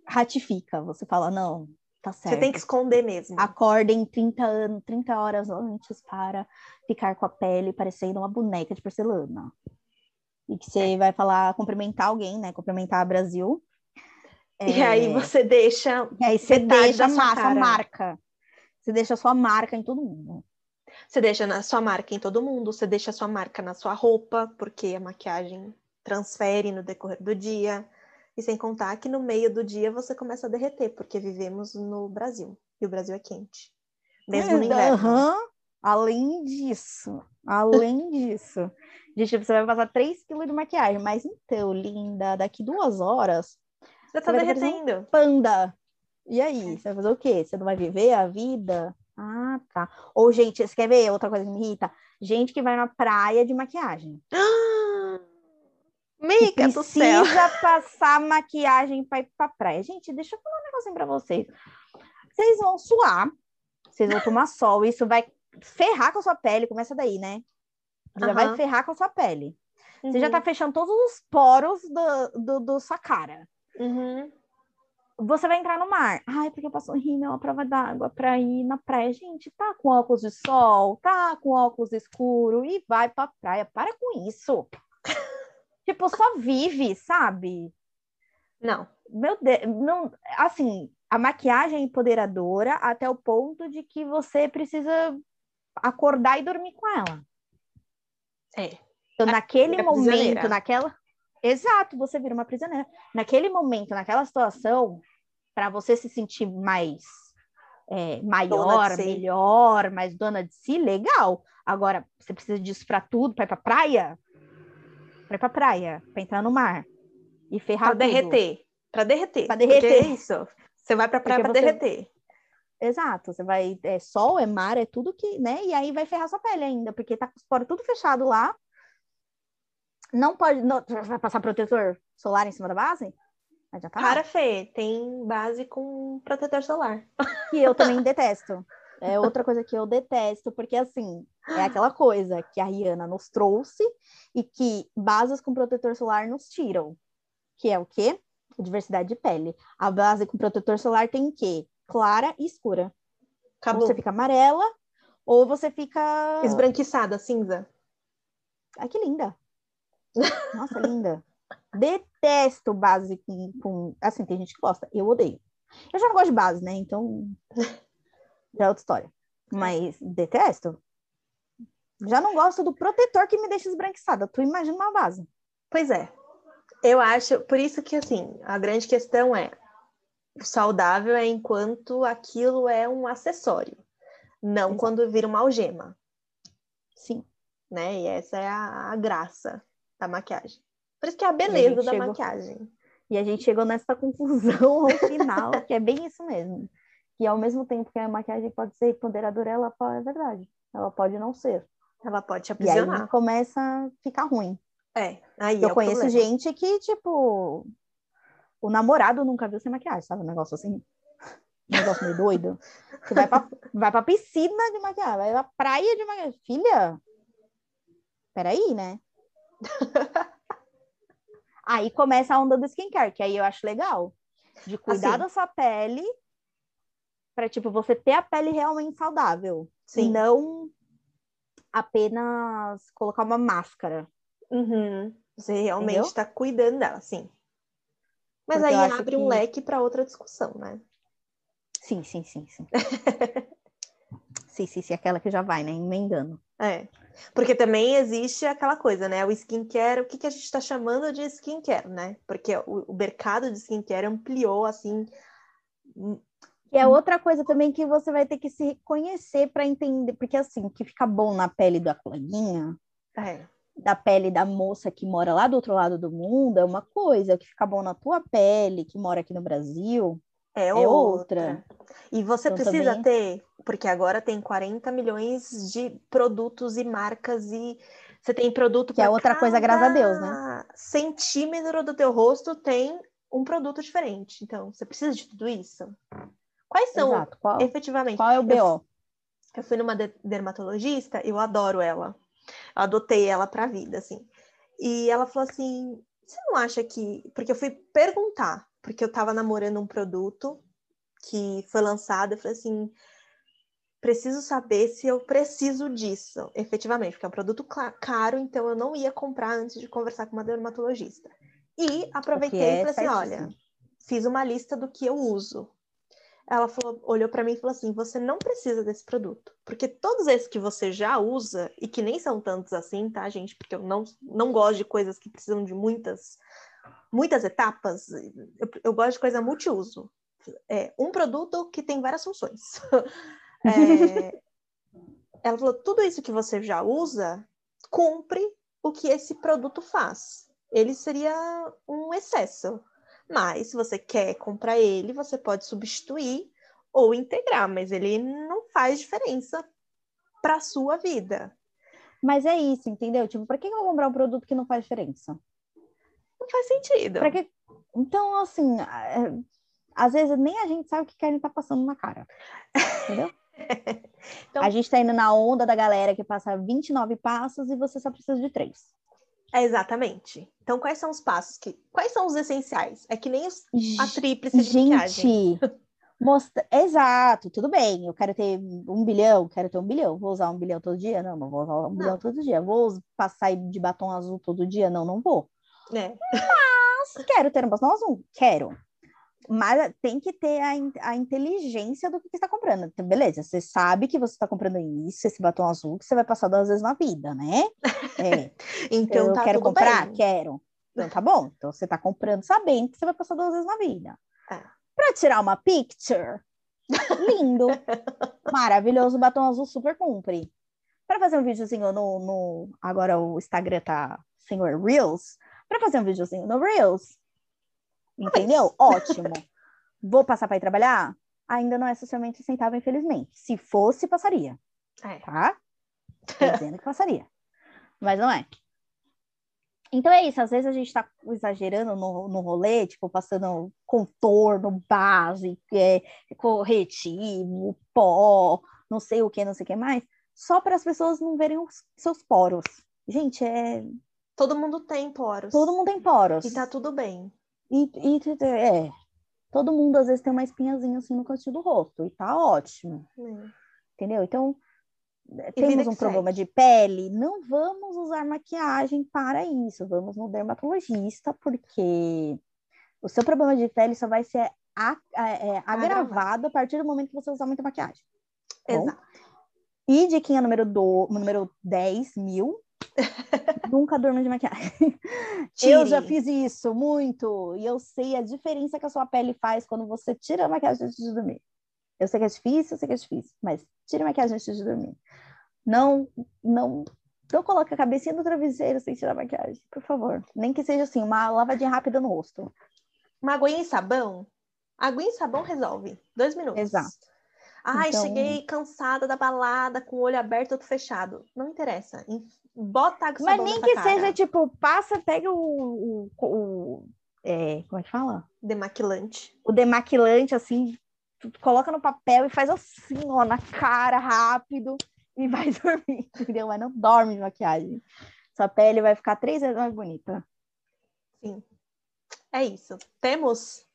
ratifica, você fala, não, tá certo. Você tem que esconder mesmo. Acordem 30 anos, 30 horas antes para ficar com a pele parecendo uma boneca de porcelana. E que você vai falar, cumprimentar alguém, né? Cumprimentar Brasil. E É, aí você deixa. e aí você deixa a sua marca. Você deixa a sua marca em todo mundo. Você deixa na sua marca em todo mundo, você deixa a sua marca na sua roupa, porque a maquiagem transfere no decorrer do dia. E sem contar que no meio do dia você começa a derreter, porque vivemos no Brasil. E o Brasil é quente. Mesmo no inverno. Aham. Além disso, além *laughs* disso, de tipo, você vai passar 3 quilos de maquiagem, mas então, linda, daqui duas horas, Já tá vai derretendo. panda. E aí, você vai fazer o quê? Você não vai viver a vida? Ah, tá. Ou, gente, você quer ver outra coisa que me irrita? Gente que vai na praia de maquiagem. *gasps* Mica do Precisa céu. passar maquiagem pra ir pra praia. Gente, deixa eu falar um negocinho pra vocês. Vocês vão suar, vocês vão tomar sol, isso vai ferrar com a sua pele, começa daí, né? Já vai Aham. ferrar com a sua pele. Você já Uhum, tá fechando todos os poros do, do, do sua cara. Uhum. Você vai entrar no mar. Ai, porque passou rímel a prova d'água pra ir na praia. Gente, tá com óculos de sol, tá com óculos escuro e vai pra praia. Para com isso. *laughs* tipo, só vive, sabe? Não. Meu Deus, não, assim, a maquiagem é empoderadora até o ponto de que você precisa acordar e dormir com ela. É. Então, naquele vira momento, naquela. Exato, você vira uma prisioneira. Naquele momento, naquela situação, para você se sentir mais é, maior, si. melhor, mais dona de si, legal. Agora, você precisa disso para tudo, para ir pra praia? Pra ir pra praia, pra entrar no mar e ferrar tudo. derreter. Pra derreter. Porque derreter. é isso. Você vai pra praia Porque pra você- derreter. Exato, você vai, é sol, é mar, é tudo que, né? E aí vai ferrar sua pele ainda, porque tá com os poros tudo fechado lá. Não pode, não, vai passar protetor solar em cima da base? Mas já tá. Para, Fê, tem base com protetor solar. que eu também detesto. É outra coisa que eu detesto, porque assim, é aquela coisa que a Rihanna nos trouxe e que bases com protetor solar nos tiram. Que é o quê? Diversidade de pele. A base com protetor solar tem o quê? Clara e escura. Ou Acabou. você fica amarela, ou você fica. Esbranquiçada, cinza. Ai, que linda. Nossa, linda. Detesto base com, com. Assim, tem gente que gosta. Eu odeio. Eu já não gosto de base, né? Então. Já é outra história. Mas detesto. Já não gosto do protetor que me deixa esbranquiçada. Tu imagina uma base. Pois é. Eu acho, por isso que assim, a grande questão é saudável é enquanto aquilo é um acessório, não Exato. quando vira uma algema, Sim. né? E essa é a, a graça da maquiagem. Por isso que é a beleza gente da chegou- maquiagem. E a gente chegou nessa *laughs* conclusão ao final, que é bem isso mesmo. Que ao mesmo tempo que a maquiagem pode ser empoderadora, ela pode, é verdade. Ela pode não ser. Ela pode te E aí aprisionar. começa a ficar ruim. É, aí Eu é conheço problema. gente que, tipo, o namorado nunca viu sem maquiagem, sabe? Um negócio assim. Um negócio meio doido. Você vai pra, vai pra piscina de maquiagem, vai pra praia de maquiagem. Filha, peraí, né? *laughs* Aí começa a onda do skincare, que aí eu acho legal. De cuidar Assim. da sua pele pra, tipo, você ter a pele realmente saudável. E Sim. não apenas colocar uma máscara. Uhum. Você realmente está cuidando dela, sim. Mas aí abre que... um leque para outra discussão, né? Sim, sim, sim, sim. *laughs* sim, sim, sim, aquela que já vai, né? Emendando. É. Porque também existe aquela coisa, né? O skincare, o que, que a gente está chamando de skincare, né? Porque o, o mercado de skincare ampliou, assim. E é outra coisa também que você vai ter que se reconhecer para entender, porque assim, o que fica bom na pele da coleguinha, é. da pele da moça que mora lá do outro lado do mundo, é uma coisa, o que fica bom na tua pele, que mora aqui no Brasil, é, é outra. outra. E você então, precisa também... ter, porque agora tem 40 milhões de produtos e marcas e você tem produto que é outra coisa, graças a Deus, né? Centímetro do teu rosto tem um produto diferente. Então, você precisa de tudo isso. Quais são, Exato. Qual, efetivamente? Qual é o BO? Eu, eu fui numa dermatologista, eu adoro ela. Eu adotei ela para a vida, assim. E ela falou assim: você não acha que. Porque eu fui perguntar porque eu estava namorando um produto que foi lançado, eu falei assim, preciso saber se eu preciso disso, efetivamente, porque é um produto caro, então eu não ia comprar antes de conversar com uma dermatologista. E aproveitei é e falei assim, olha, fiz uma lista do que eu uso. Ela falou, olhou para mim e falou assim: "Você não precisa desse produto, porque todos esses que você já usa e que nem são tantos assim, tá, gente? Porque eu não não gosto de coisas que precisam de muitas muitas etapas. Eu, eu gosto de coisa multiuso. É, um produto que tem várias funções. *laughs* é, ela falou: tudo isso que você já usa cumpre o que esse produto faz. Ele seria um excesso. Mas se você quer comprar ele, você pode substituir ou integrar, mas ele não faz diferença para a sua vida. Mas é isso, entendeu? Tipo, para que eu vou comprar um produto que não faz diferença? Faz sentido. Que... Então, assim, é... às vezes nem a gente sabe o que querem tá passando na cara. Entendeu? *laughs* então... A gente está indo na onda da galera que passa 29 passos e você só precisa de três. É exatamente. Então, quais são os passos que. Quais são os essenciais? É que nem os... a tríplice de Gente, *laughs* mostra... exato, tudo bem. Eu quero ter um bilhão, quero ter um bilhão. Vou usar um bilhão todo dia? Não, não vou usar um não. bilhão todo dia. Vou passar de batom azul todo dia? Não, não vou. É. Mas quero ter um batom azul, quero. Mas tem que ter a, a inteligência do que, você está comprando. Então, beleza, você sabe que você está comprando isso, esse batom azul, que você vai passar duas vezes na vida, né? *laughs* É. então, eu tá quero comprar? Bem. Quero. Então tá bom. Então você está comprando sabendo que você vai passar duas vezes na vida. É. Para tirar uma picture, lindo, *laughs* maravilhoso, batom azul super cumpre. Para fazer um videozinho no, no. Agora o Instagram tá Senhor Reels para fazer um videozinho no Reels. Entendeu? *laughs* Ótimo. Vou passar para ir trabalhar? Ainda não é socialmente sustentável, infelizmente. Se fosse, passaria. É. Tá? Tô dizendo que passaria. Mas não é. Então é isso, às vezes a gente está exagerando no, no rolê, tipo, passando contorno, base, é, corretivo, pó, não sei o que, não sei o que mais, só para as pessoas não verem os seus poros. Gente, é Todo mundo tem poros. Todo mundo tem poros. E tá tudo bem. E, e é, todo mundo às vezes tem uma espinhazinha assim no cantinho do rosto e tá ótimo. É. Entendeu? Então, e temos um problema segue. de pele, não vamos usar maquiagem para isso. Vamos no dermatologista, porque o seu problema de pele só vai ser a, a, é, agravado a partir do momento que você usar muita maquiagem. Exato. Bom? E diquinha número, do, número 10 mil, *laughs* Nunca durmo de maquiagem. Tire. Eu já fiz isso muito e eu sei a diferença que a sua pele faz quando você tira a maquiagem antes de dormir. Eu sei que é difícil, eu sei que é difícil, mas tire a maquiagem antes de dormir. Não, não, não coloque a cabecinha no travesseiro sem tirar a maquiagem, por favor. Nem que seja assim, uma lavadinha rápida no rosto. Uma aguinha e sabão? Aguinha e sabão resolve. Dois minutos. Exato. Ai, então... cheguei cansada da balada, com o olho aberto, outro fechado. Não interessa bota água Mas nem que cara. seja tipo, passa, pega o. o, o é, como é que fala? Demaquilante. O demaquilante, assim, coloca no papel e faz assim, ó, na cara, rápido, e *laughs* vai dormir, entendeu? Mas não dorme de maquiagem. Sua pele vai ficar três vezes mais bonita. Sim. É isso. Temos?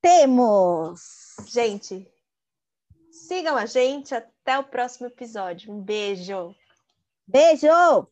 Temos! Gente, sigam a gente até o próximo episódio. Um beijo! Beijo!